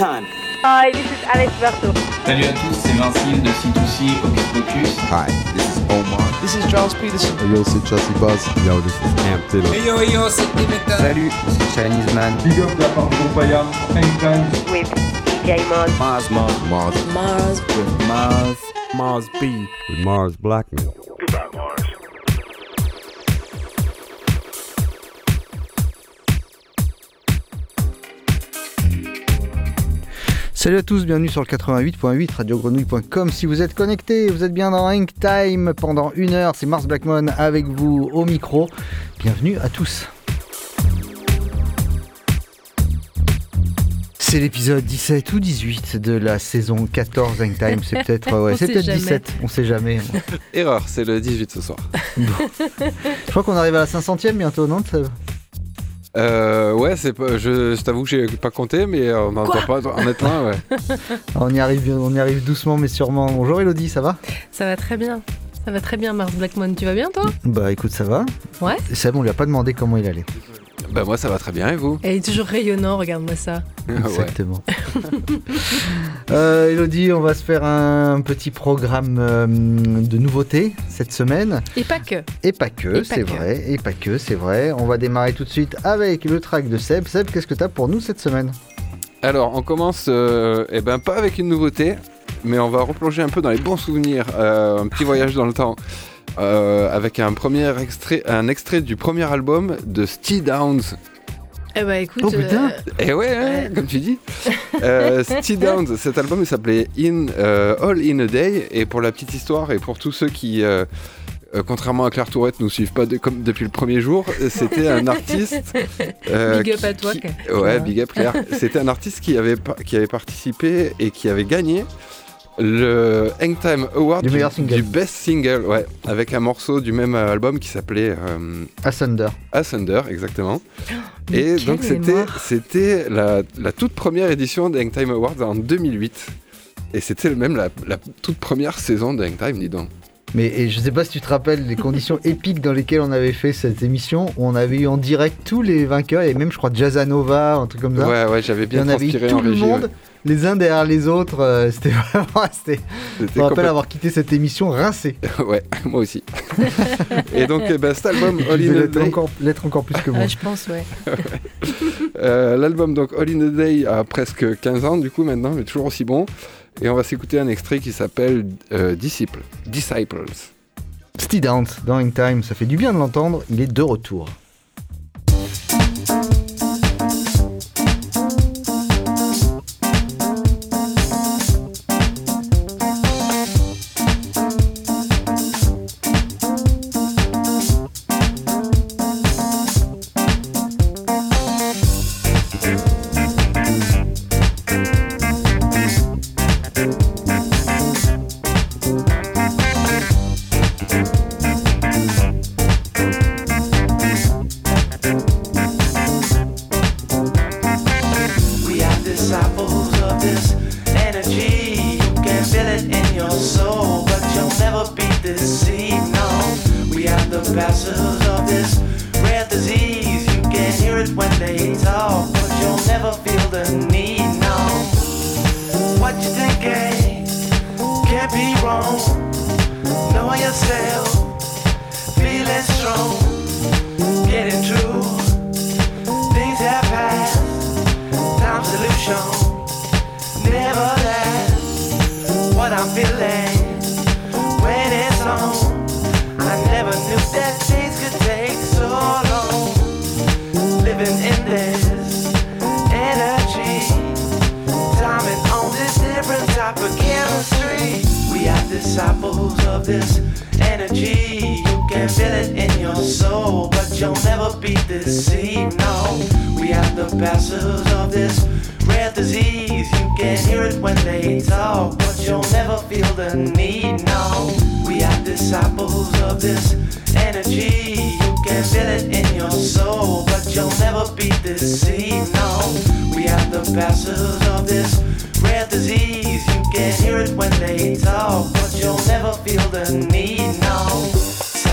Time. Hi, this is Alex Berto. Salut à tous, c'est Vincile de C2C Hocus Pocus. Hi, this is Omar. This is Charles Peterson. Yo, c'est Chelsea Buzz. Yo, this is Amp Taylor. Hey yo, yo, c'est Dimitra. Salut, c'est Chinese Man. Big up la part de Groupaya, Anytime. With DJ Mars. Mars, Mars, Mars. Mars. With Mars. Mars B. With Mars Blackman. Salut à tous, bienvenue sur le 88.8 radiogrenouille.com. Si vous êtes connectés, vous êtes bien dans Hang Time pendant une heure. C'est Mars Blackmon avec vous au micro. Bienvenue à tous. C'est l'épisode 17 ou 18 de la saison 14 Hang Time. C'est peut-être ouais, On c'est sait peut-être jamais. 17, on sait jamais. Erreur, c'est le 18 ce soir. Je crois qu'on arrive à la 500e bientôt, non Euh, ouais, c'est pas, je, je t'avoue que j'ai pas compté, mais on n'en doit pas en être loin, ouais. on y, arrive, on y arrive doucement mais sûrement. Bonjour Elodie, ça va? Ça va très bien. Ça va très bien, Mars Blackmon. Tu vas bien, toi? Bah écoute, ça va. Ouais. Seb, on lui a pas demandé comment il allait. Bah moi ça va très bien et vous Elle est toujours rayonnant, regarde-moi ça. Exactement. euh, Elodie, on va se faire un petit programme euh, de nouveautés cette semaine. Et pas que. Et pas que, c'est vrai. Et pas que, c'est vrai. On va démarrer tout de suite avec le track de Seb. Seb, qu'est-ce que tu as pour nous cette semaine? Alors on commence, euh, eh ben pas avec une nouveauté, mais on va replonger un peu dans les bons souvenirs, euh, un petit voyage dans le temps. Euh, avec un premier extrait, un extrait du premier album de Steve Downs. Eh bah écoute. Oh, putain. euh, Et ouais, hein, Ouais. comme tu dis. Euh, Steve Downs, cet album il s'appelait In euh, All in a Day. Et pour la petite histoire et pour tous ceux qui, euh, euh, contrairement à Claire Tourette, nous suivent pas de- comme depuis le premier jour, c'était un artiste. euh, Big up à toi, qui- Claire. Ouais, big up Claire. C'était un artiste qui avait, par- qui avait participé et qui avait gagné le Hangtime Award Du meilleur single. du best single, ouais, avec un morceau du même album qui s'appelait euh, Asunder. Asunder, exactement. mais Et quelle donc c'était c'était la, la toute première édition des Hangtime Awards en 2008. Et c'était même la, la toute première saison de Hangtime, dis donc. Mais et je sais pas si tu te rappelles les conditions épiques dans lesquelles on avait fait cette émission, où on avait eu en direct tous les vainqueurs, et même je crois Jazzanova, un truc comme ça. Ouais, ouais, j'avais Et bien on avait eu transpiré tout en le régie. monde, ouais. Les uns derrière les autres. euh, c'était vraiment. c'était- Je me rappelle complètement- avoir quitté cette émission rincé. ouais, moi aussi. et donc, eh ben, cet album, All in a Day, encore, l'être encore plus que moi. Ah, je pense, ouais. euh, l'album donc All in a Day a presque 15 ans du coup maintenant, mais toujours aussi bon. Et on va s'écouter un extrait qui s'appelle euh, Disciple, Disciples. Steve Downs dans Time, ça fait du bien de l'entendre, il est de retour. shown. Nevertheless, what I'm feeling when it's on, I never knew that things could take so long. Living in this energy, diamond on this different type of chemistry. We are disciples of this energy. Feel it in your soul, but you'll never be deceived. No, we are the passives of this rare disease. You can hear it when they talk, but you'll never feel the need. No, we are disciples of this energy. You can feel it in your soul, but you'll never be deceived. No, we are the passives of this rare disease. You can hear it when they talk, but you'll never feel the need. No,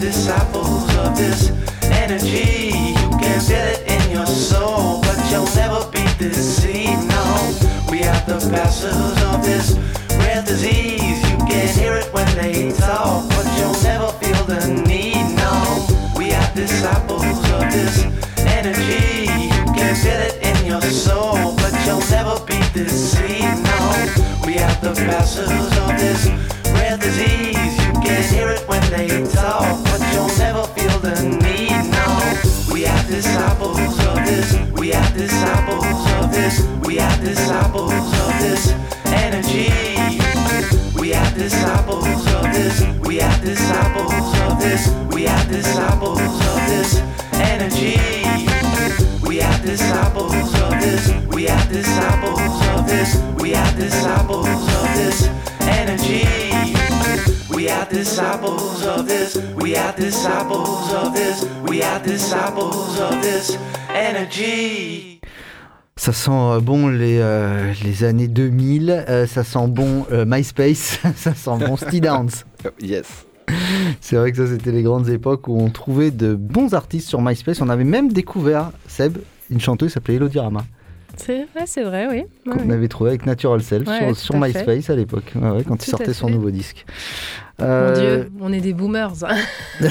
disciples of this energy. You can feel it are of this rare disease. You can hear it when they talk, but you'll never feel the need. No, we are disciples of this energy. You can feel it in your soul, but you'll never be deceived. No, we are the passives of this rare disease. You can hear it when they talk, this. We are disciples of this energy. We are disciples of this. We are disciples of this. We are disciples of this energy. We are disciples of this. We are disciples of this. We are disciples of this energy. We are disciples of this. We are disciples of this. We are disciples of this energy. Ça sent euh, bon les, euh, les années 2000, euh, ça sent bon euh, MySpace, ça sent bon Steely Dance. Yes. C'est vrai que ça c'était les grandes époques où on trouvait de bons artistes sur MySpace. On avait même découvert, Seb, une chanteuse qui s'appelait Elodie Rama, C'est vrai, c'est vrai, oui. Ouais, qu'on ouais. avait trouvé avec Natural Self Ouais, sur, tout sur à MySpace fait. à l'époque, Ouais, ouais, quand il Tout sortait son fait. nouveau disque. Mon Euh, Dieu, on est des boomers.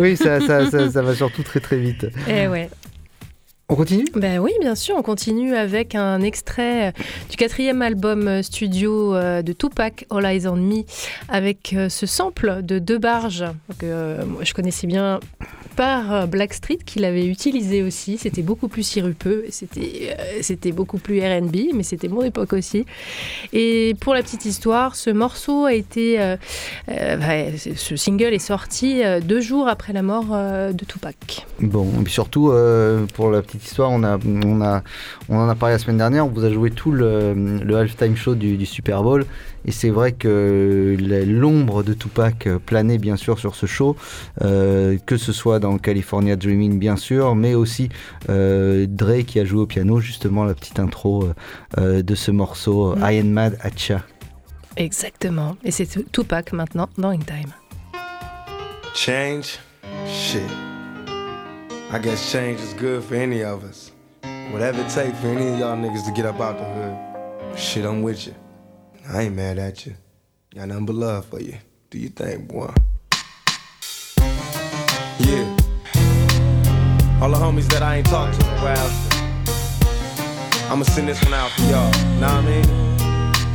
oui, ça, ça, ça, ça va surtout très très vite. Eh ouais. On continue? Ben oui, bien sûr, on continue avec un extrait euh, du quatrième album euh, studio euh, de Tupac, All Eyes on Me, avec ce sample de deux barges que euh, moi, je connaissais bien par Blackstreet, qui l'avait utilisé aussi. C'était beaucoup plus sirupeux, c'était euh, c'était beaucoup plus R&B, mais c'était mon époque aussi. Et pour la petite histoire, ce morceau a été, euh, ce single est sorti deux jours après la mort de Tupac. Bon, et puis surtout, pour la petite histoire, on, a, on, a, on en a parlé la semaine dernière, on vous a joué tout le, le halftime show du, du Super Bowl, et c'est vrai que l'ombre de Tupac planait bien sûr sur ce show, euh, que ce soit dans California Dreaming bien sûr, mais aussi euh, Dre qui a joué au piano justement la petite intro euh, de ce morceau Mm. I Am Mad Atcha. Exactement. Et c'est Tupac maintenant dans In Time. Change? Shit. I guess change is good for any of us. Whatever it takes for any of y'all niggas to get up out the hood. Shit, I'm with you. I ain't mad at you. Got nothing but love for you. Do you think, boy? Yeah. All the homies that I ain't talked to in a while. I'ma send this one out for y'all. Know what I mean?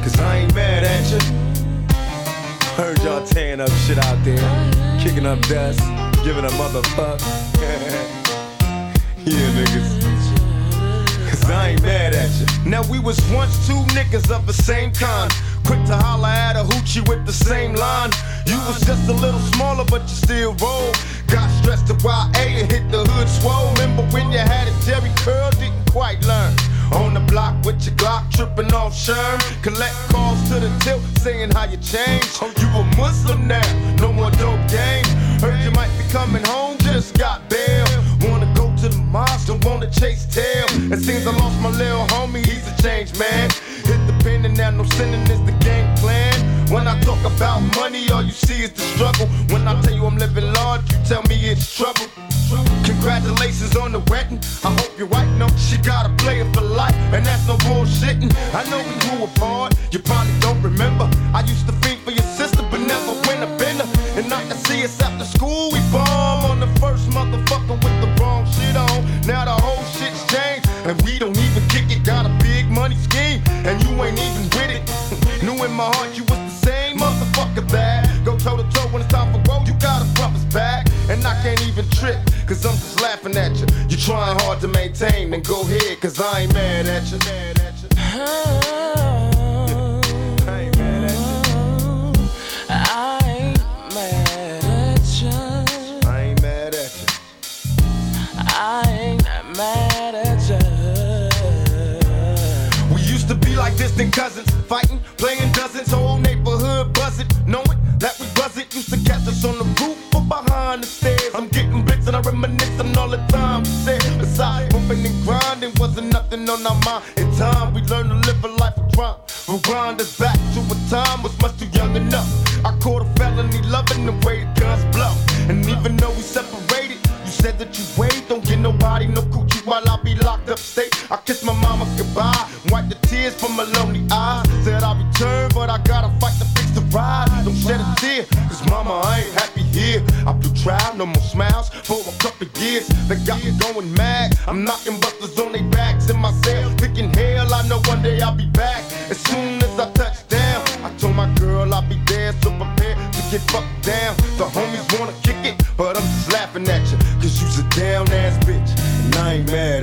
Cause I ain't mad at you. Heard y'all tearing up shit out there, kicking up dust, giving a motherfuck. yeah, niggas. Cause I ain't mad at you. Now we was once two niggas of the same kind. Quick to holler at a hoochie with the same line. You was just a little smaller, but you still roll. Got stressed to YA and hit the hood swole. Remember when you had a Jerry curl, didn't quite learn. On the block with your Glock, tripping off Sherm. Collect calls to the tilt, saying how you changed. Oh, you a Muslim now, no more dope game. Heard you might be coming home, just got bail. Wanna go to the mosque, don't wanna chase tail. It seems I lost my little homie, he's a changed man. Hit the pen and now no sinning is the game plan. When I talk about money, all you see is the struggle. When I tell you I'm living large, you tell me it's trouble. Congratulations on the wedding. I hope your wife knows she got a player for life, and that's no bullshitting. I know we grew apart, you probably don't remember. I used to think for your sister, school, we bomb on the first motherfucker with the wrong shit on. Now the whole shit's changed, and we don't even kick it. Got a big money scheme, and you ain't even with it. Knew in my heart you was the same motherfucker that go toe to toe when it's time for road. You got a brother's back, and I can't even trip, cause I'm just laughing at you. You trying hard to maintain, then go ahead, cause I ain't mad at you. Mad at you. Like distant cousins, fighting, playing dozens, whole neighborhood buzzing, knowing that we wasn't used to catch us on the roof or behind the stairs. I'm getting bricks and I reminisce on all the time said. Besides, bumping and grinding wasn't nothing on our mind. In time, we learned to live a life of crime. Rewind us back to a time was much too young enough. I caught a felony loving the way the guns blow. And even though we separated, you said that you wait, don't get nobody no coochie while I be locked up state. I kiss my tears from my lonely eyes. Said I'll return, but I gotta fight to fix the ride. Don't shed a tear, cause mama, I ain't happy here. I blew trial, no more smiles for a couple years. They got me going mad. I'm knocking busters on their backs in my cell, thinking hell, I know one day I'll be back. As soon as I touch down, I told my girl I'll be there, so prepare to get fucked down. The homies wanna kick it, but I'm just laughing at you, cause you's a down ass bitch, and I ain't mad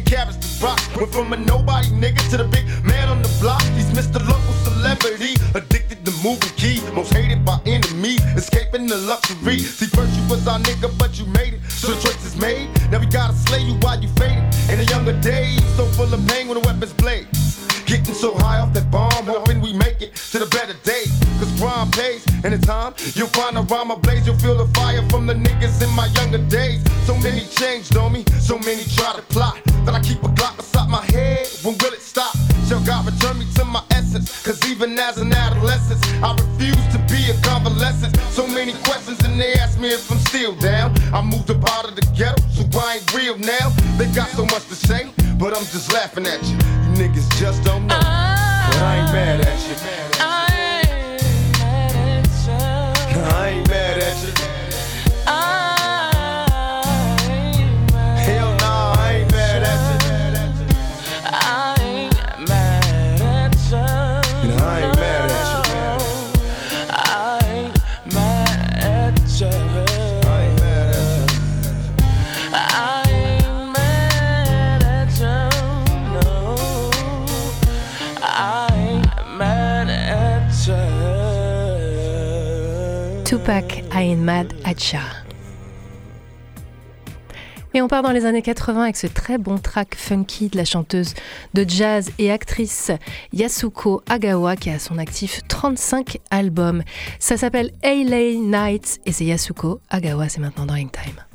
10 to rock. Went from a nobody nigga to the big man on the block. He's Mr. Local Celebrity, addicted to moving key. Most hated by enemies, escaping the luxury. See, first you was our nigga, but you made it. So the choice is made. Now we gotta slay you while you faded. In the younger days, so full of pain when the weapons blade. Getting so high off that bomb, hoping we make it to the better day. Cause crime pays, and in time, you'll find a rhyme Et on part dans les années 80 avec ce très bon track funky de la chanteuse de jazz et actrice Yasuko Agawa qui a son actif 35 albums. Ça s'appelle LA Nights et c'est Yasuko Agawa, c'est maintenant dans Time.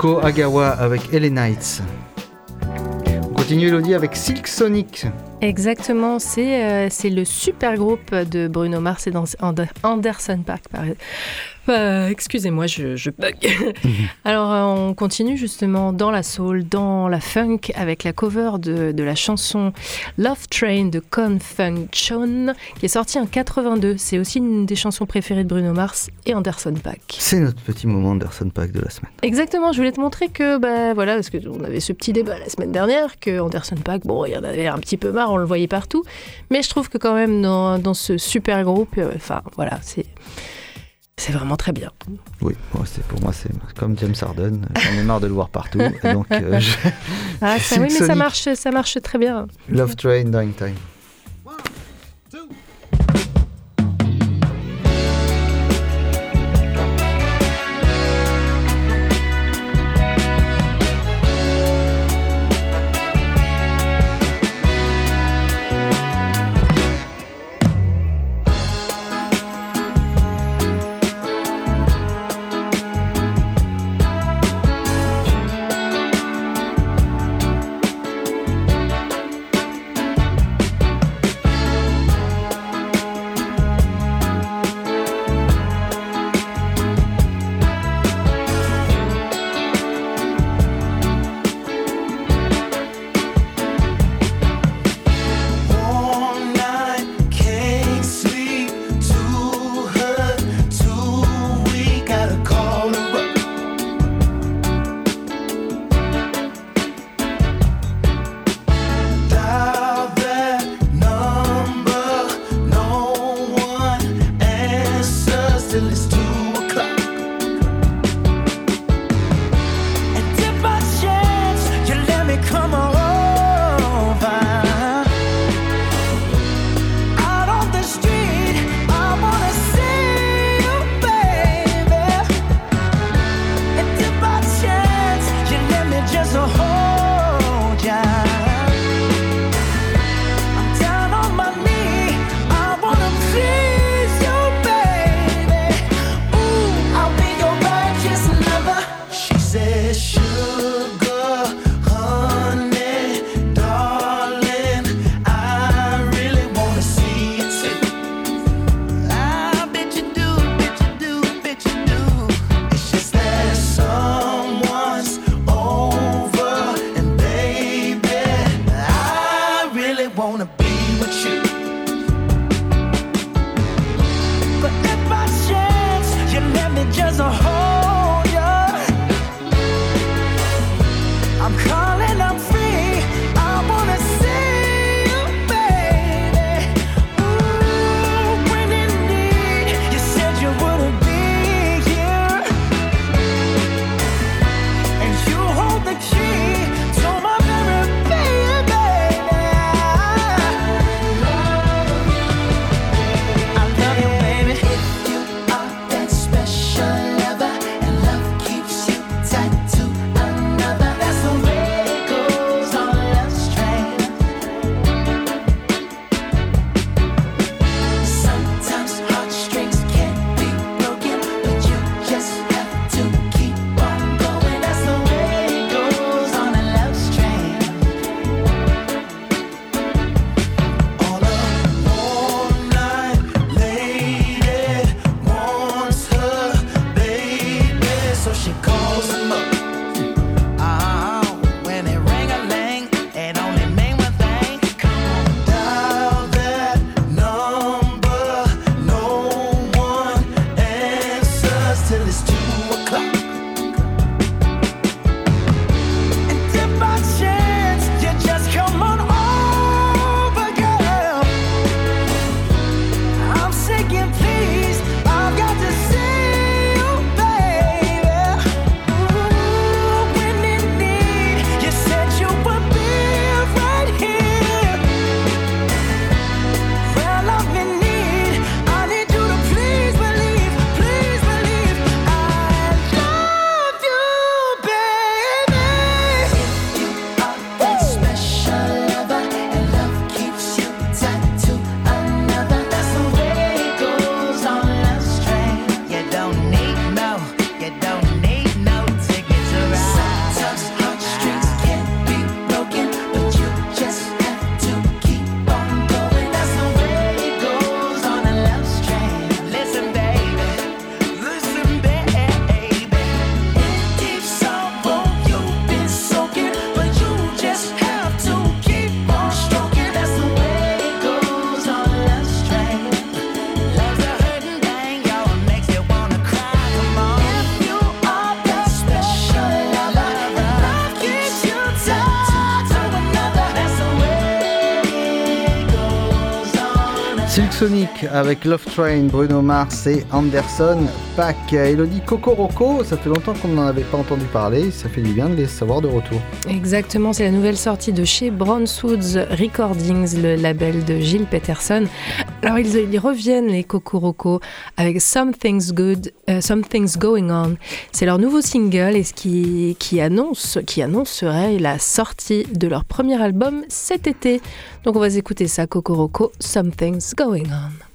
Yasuko Agawa avec LA Nights. On continue Elodie avec Silk Sonic. Exactement, c'est euh, le super groupe de Bruno Mars et Anderson Paak. Euh, Excusez-moi, je, je bug. Alors, euh, on continue justement dans la soul, dans la funk, avec la cover de, de la chanson Love Train de Con Funk Chon, qui est sortie en 82. C'est aussi une des chansons préférées de Bruno Mars et Anderson Paak. C'est notre petit moment Anderson Pack de la semaine. Exactement, je voulais te montrer que, bah voilà, parce qu'on avait ce petit débat la semaine dernière, que Anderson Paak, bon, il y en avait un petit peu marre, on le voyait partout, mais je trouve que quand même dans, dans ce super groupe, euh, enfin voilà, c'est c'est vraiment très bien. Oui, pour moi c'est comme James Harden, j'en ai marre de le voir partout. donc euh, je- Ah, ça, oui, mais ça marche, ça marche très bien. Love Train, Dying Time. To it's too Avec Love Train, Bruno Mars et Anderson. Pack, Elodie Cocoroco, ça fait longtemps qu'on n'en avait pas entendu parler, ça fait du bien de les savoir de retour. Exactement, c'est la nouvelle sortie de chez Brownswoods Recordings, le label de Gilles Peterson. Alors ils, ils reviennent les Cocoroco avec Something's Good, euh, Something's Going On. C'est leur nouveau single et ce qui, qui annonce, qui annoncerait la sortie de leur premier album cet été. Donc on va écouter ça, Cocoroco, Something's Going On.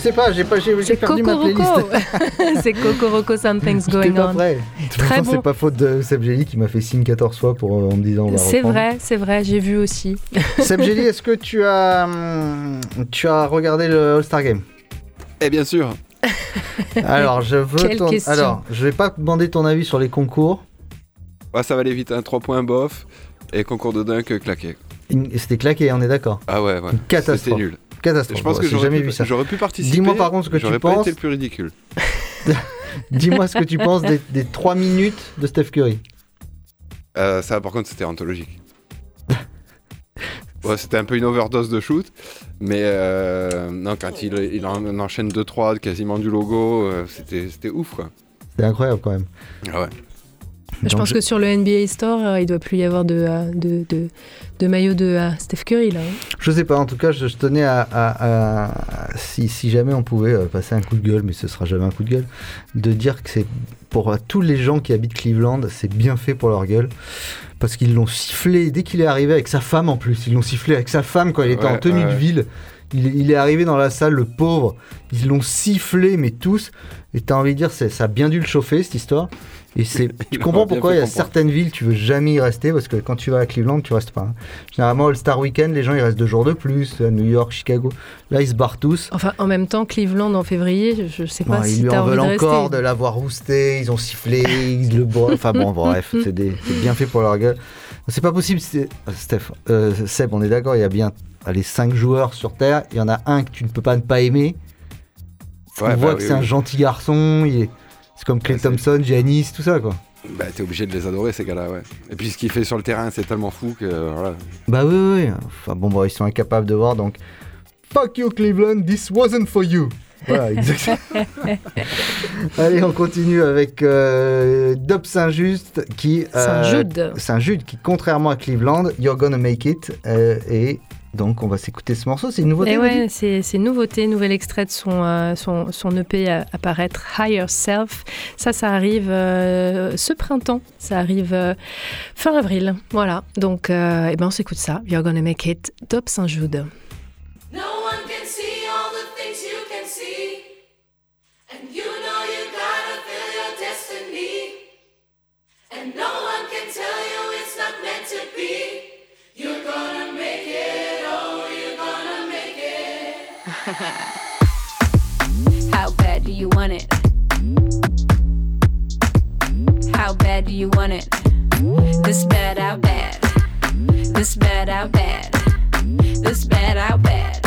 Sais pas, j'ai pas, j'ai perdu ma playlist. C'est Cocoroco Something's Going pas On. toute Très façon, bon. c'est pas faute de Seb qui m'a fait signe 14 fois pour, euh, en me disant C'est vrai, c'est vrai, j'ai vu aussi. Seb Jelly, est-ce que tu as, hum, tu as regardé le All-Star Game? Eh bien sûr. Alors, je veux Quelle ton... question. Alors, je vais pas demander ton avis sur les concours. Ouais, ça va aller vite, un 3 points bof et concours de dunk claqué. C'était claqué, on est d'accord. Ah ouais, ouais. Une catastrophe. C'était nul. Catastrophe. Je pense que j'aurais jamais pu, vu ça. j'aurais pu participer. Dis-moi par contre ce que tu j'aurais penses. été le plus ridicule. Dis-moi ce que tu penses des, des 3 minutes de Steph Curry. Euh, ça, par contre, c'était anthologique. Ouais, c'était un peu une overdose de shoot, mais euh, non, quand il, il en enchaîne 2-3, quasiment du logo, euh, c'était c'était ouf quoi. C'est incroyable quand même. Ah ouais. Je pense que sur le NBA Store, euh, il doit plus y avoir de, euh, de, de, de maillot de euh, Steph Curry là. hein. Je sais pas, en tout cas, je, je tenais à, à- à- si, si jamais on pouvait passer un coup de gueule, mais ce sera jamais un coup de gueule, de dire que c'est pour tous les gens qui habitent Cleveland, c'est bien fait pour leur gueule. Parce qu'ils l'ont sifflé dès qu'il est arrivé avec sa femme en plus. Ils l'ont sifflé avec sa femme quand il était Ouais, en tenue ouais. de ville. Il, est- il est arrivé dans la salle, le pauvre. Ils l'ont sifflé, mais tous. Et t'as envie de dire, ça a bien dû le chauffer cette histoire. Et c'est, tu comprends pourquoi il y a comprendre. certaines villes, tu veux jamais y rester parce que quand tu vas à Cleveland, tu restes pas. hein. Généralement, All-Star Weekend, les gens ils restent deux jours de plus. À New York, Chicago. Là, ils se barrent tous. Enfin, en même temps, Cleveland en février, je, sais pas Non, si ils lui en veulent encore rester. de l'avoir rousté, ils ont sifflé, ils le boivent. Enfin bon, bref, c'est des- c'est bien fait pour leur gueule. C'est pas possible, c'est- euh, Steph, euh, Seb, on est d'accord, il y a bien allez, 5 joueurs sur Terre, il y en a un que tu ne peux pas ne pas aimer. Ouais, on bah voit que oui, c'est un gentil garçon, il est- c'est comme Clay Ouais, Thompson, Giannis, tout ça quoi. Bah, t'es obligé de les adorer ces gars-là, ouais. Et puis ce qu'il fait sur le terrain, c'est tellement fou que voilà. Bah oui, oui, oui. Enfin bon, bon, ils sont incapables de voir donc. Fuck you Cleveland, this wasn't for you. Voilà, exactement. Allez, on continue avec euh, Dub Saint-Just qui. euh, Saint-Jude. Saint-Jude qui, contrairement à Cleveland, You're Gonna Make It. euh, et donc, on va s'écouter ce morceau. C'est une nouveauté Et on ouais, c'est une nouveauté, nouvel extrait de son, euh, son, son EP à apparaître, Higher Self. Ça, ça arrive euh, ce printemps, ça arrive euh, fin avril. Voilà, donc euh, eh ben, on s'écoute ça. You're gonna make it, Top Saint-Jude. No one can see all the things you can see. And you know you gotta feel your destiny. And no How bad do you want it? How bad do you want it? This bad, how bad? This bad, how bad? This bad, how bad?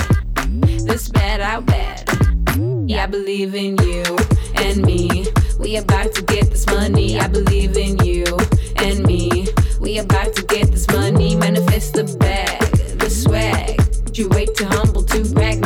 This bad, how bad? Yeah, I believe in you and me. We about to get this money. I believe in you and me. We about to get this money. Manifest the bag, the swag. You wait too humble to brag.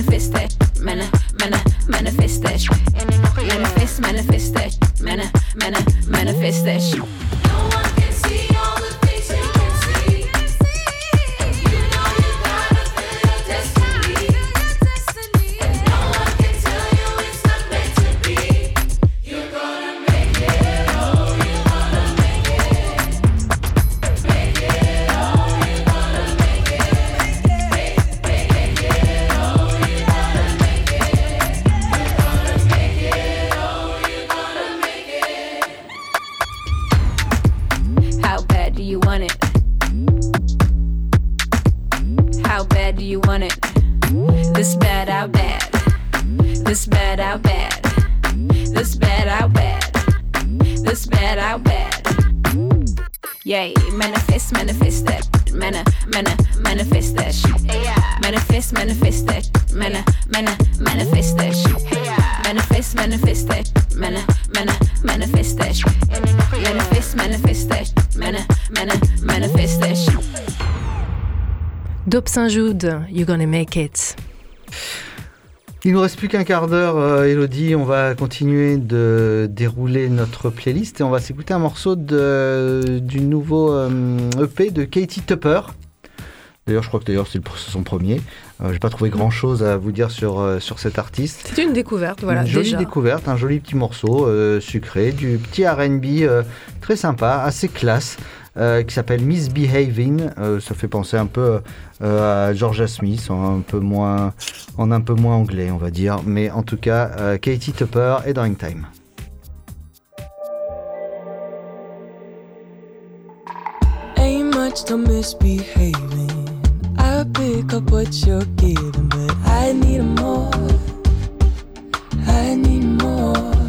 Manifest, Saint-Jude, You Gonna Make It. Il nous reste plus qu'un quart d'heure, euh, Elodie. On va continuer de dérouler notre playlist et on va s'écouter un morceau de, du nouveau euh, EP de Katie Tupper. D'ailleurs, je crois que d'ailleurs c'est son premier. Euh, J'ai pas trouvé grand chose à vous dire sur, euh, sur cet artiste. C'est une découverte, voilà, une jolie déjà. découverte, un joli petit morceau euh, sucré, du petit RB euh, très sympa, assez classe, euh, qui s'appelle Misbehaving. Euh, ça fait penser un peu euh, à Georgia Smith, en un, peu moins, en un peu moins anglais, on va dire. Mais en tout cas, euh, Katie Tupper et Dying Time. Ain't much to misbehaving. I pick up what you're giving, but I need more. I need more.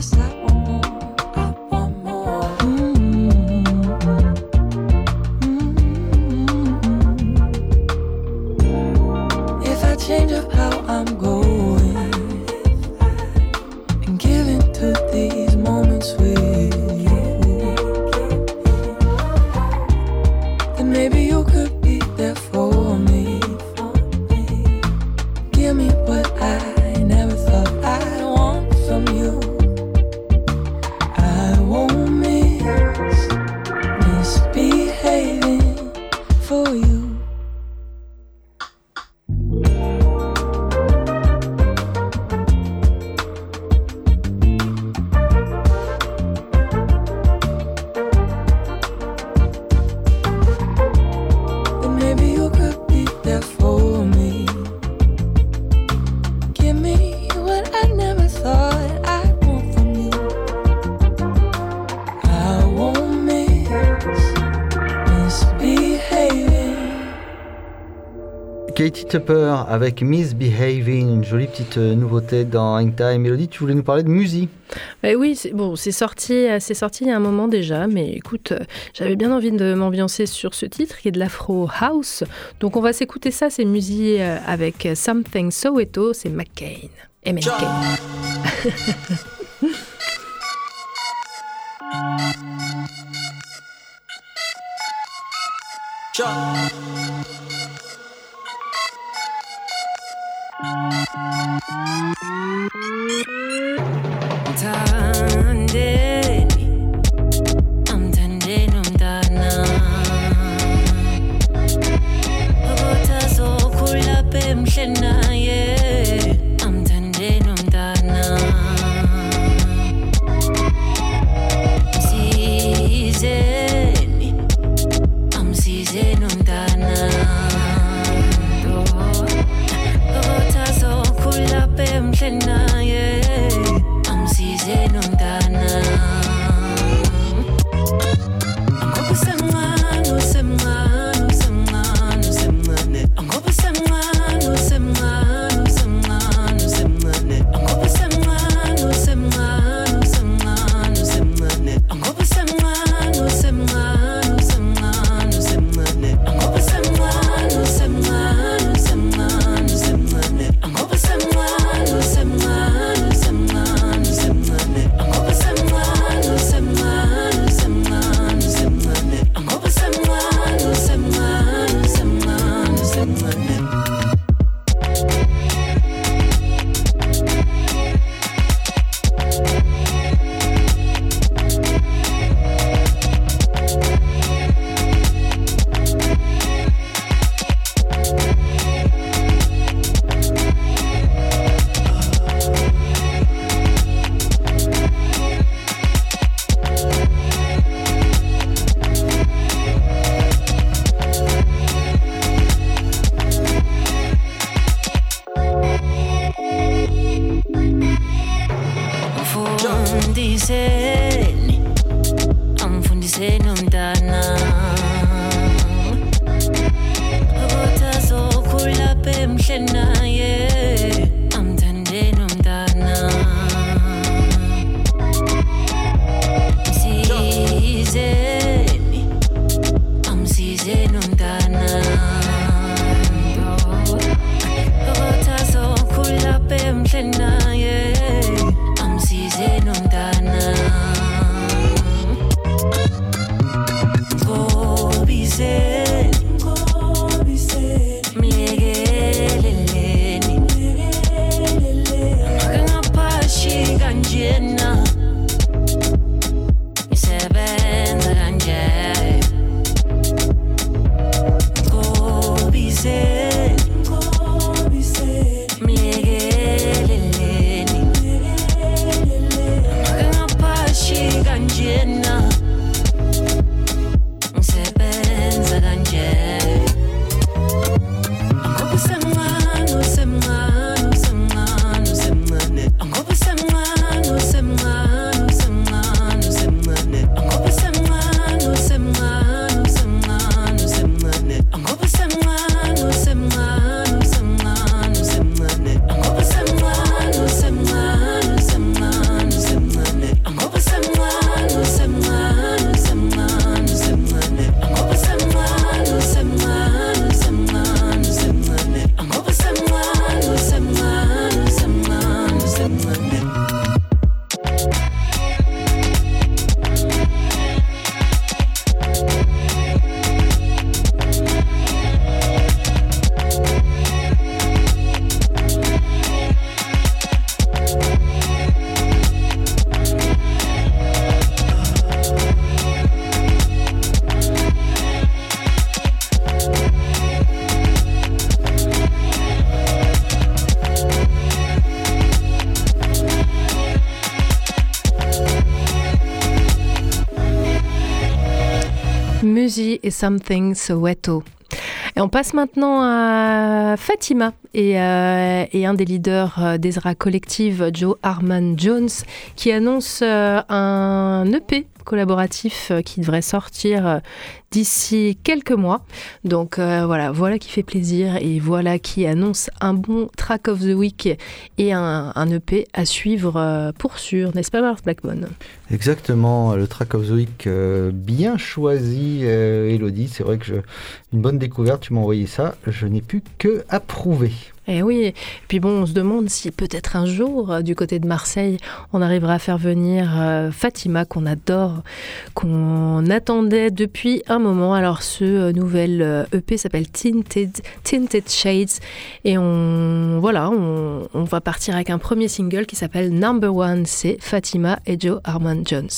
More. Tupper avec Misbehaving, une jolie petite euh, nouveauté dans Hang Time. Elodie, tu voulais nous parler de musique Bah oui, c'est bon, c'est sorti, euh, c'est sorti il y a un moment déjà, mais écoute, euh, j'avais bien envie de m'ambiancer sur ce titre qui est de l'afro house. Donc on va s'écouter ça, c'est musique avec Something Soweto, c'est McCain. Et McCain. うん。Et Something Soweto. Et on passe maintenant à Fatima et, euh, et un des leaders euh, d'Ezra Collective, Joe Harman Jones, qui annonce euh, un EP collaboratif euh, qui devrait sortir euh, d'ici quelques mois. Donc euh, voilà, voilà qui fait plaisir et voilà qui annonce un bon track of the week et un, EP à suivre pour sûr, n'est-ce pas Mars Blackbone Exactement, le track of the week bien choisi, Elodie. C'est vrai que je, une bonne découverte, tu m'as envoyé ça. Je n'ai pu que approuver. Eh oui, puis bon, on se demande si peut-être un jour, euh, du côté de Marseille, on arrivera à faire venir euh, Fatima, qu'on adore, qu'on attendait depuis un moment. Alors, ce euh, nouvel EP s'appelle Tinted, Shades, et voilà, on, on va partir avec un premier single qui s'appelle Number One, c'est Fatima et Joe Harmon Jones.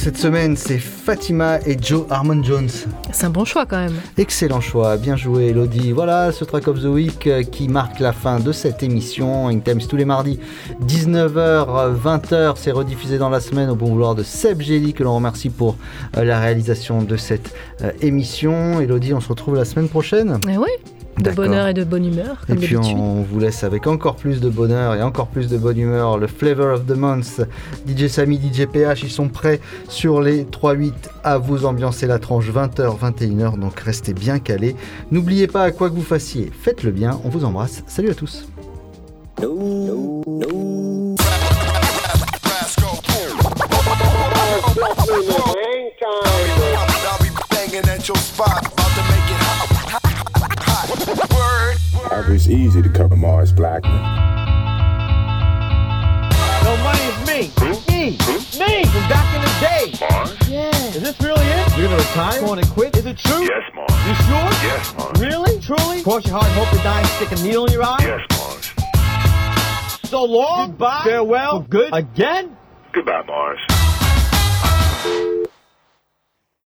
Cette semaine, c'est Fatima et Joe Harmon Jones. C'est un bon choix quand même. Excellent choix, bien joué Elodie. Voilà ce track of the week euh, qui marque la fin de cette émission. Times tous les mardis, 19h, 20h. C'est rediffusé dans la semaine au bon vouloir de Seb Gély que l'on remercie pour euh, la réalisation de cette euh, émission. Elodie, on se retrouve la semaine prochaine. Eh oui. De bonheur et de bonne humeur, Et puis on vous laisse avec encore plus de bonheur et encore plus de bonne humeur. Le Flavor of the Month, DJ Samy, DJ PH, ils sont prêts sur les 3-8 à vous ambiancer la tranche 20h, 21h. Donc restez bien calés. N'oubliez pas à quoi que vous fassiez, faites-le bien. On vous embrasse. Salut à tous. It's easy to cover Mars Blackman. No money is me. Me. Me from back in the day. Mars? Yeah. Is this really it? You're gonna retire? Going to quit? Is it true? Yes, Mars. You sure? Yes, Mars. Really? Truly? Cross your heart and hope to die and stick a needle in your eye? Yes, Mars. So long. Goodbye. Farewell. For good. Again? Goodbye, Mars.